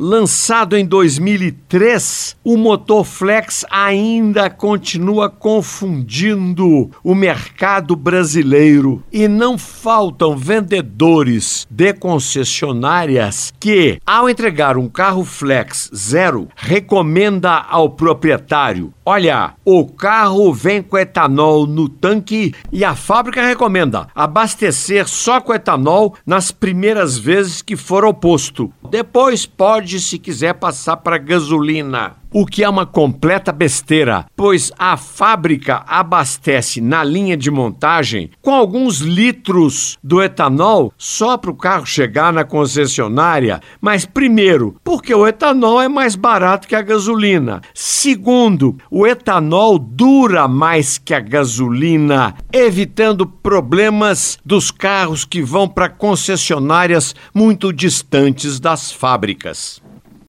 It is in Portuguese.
lançado em 2003, o motor flex ainda continua confundindo o mercado brasileiro e não faltam vendedores de concessionárias que, ao entregar um carro flex zero, recomenda ao proprietário: olha, o carro vem com etanol no tanque e a fábrica recomenda abastecer só com etanol nas primeiras vezes que for ao posto. Depois pode, se quiser, passar para gasolina o que é uma completa besteira, pois a fábrica abastece na linha de montagem com alguns litros do etanol só para o carro chegar na concessionária. Mas, primeiro, porque o etanol é mais barato que a gasolina. Segundo, o etanol dura mais que a gasolina, evitando problemas dos carros que vão para concessionárias muito distantes das fábricas.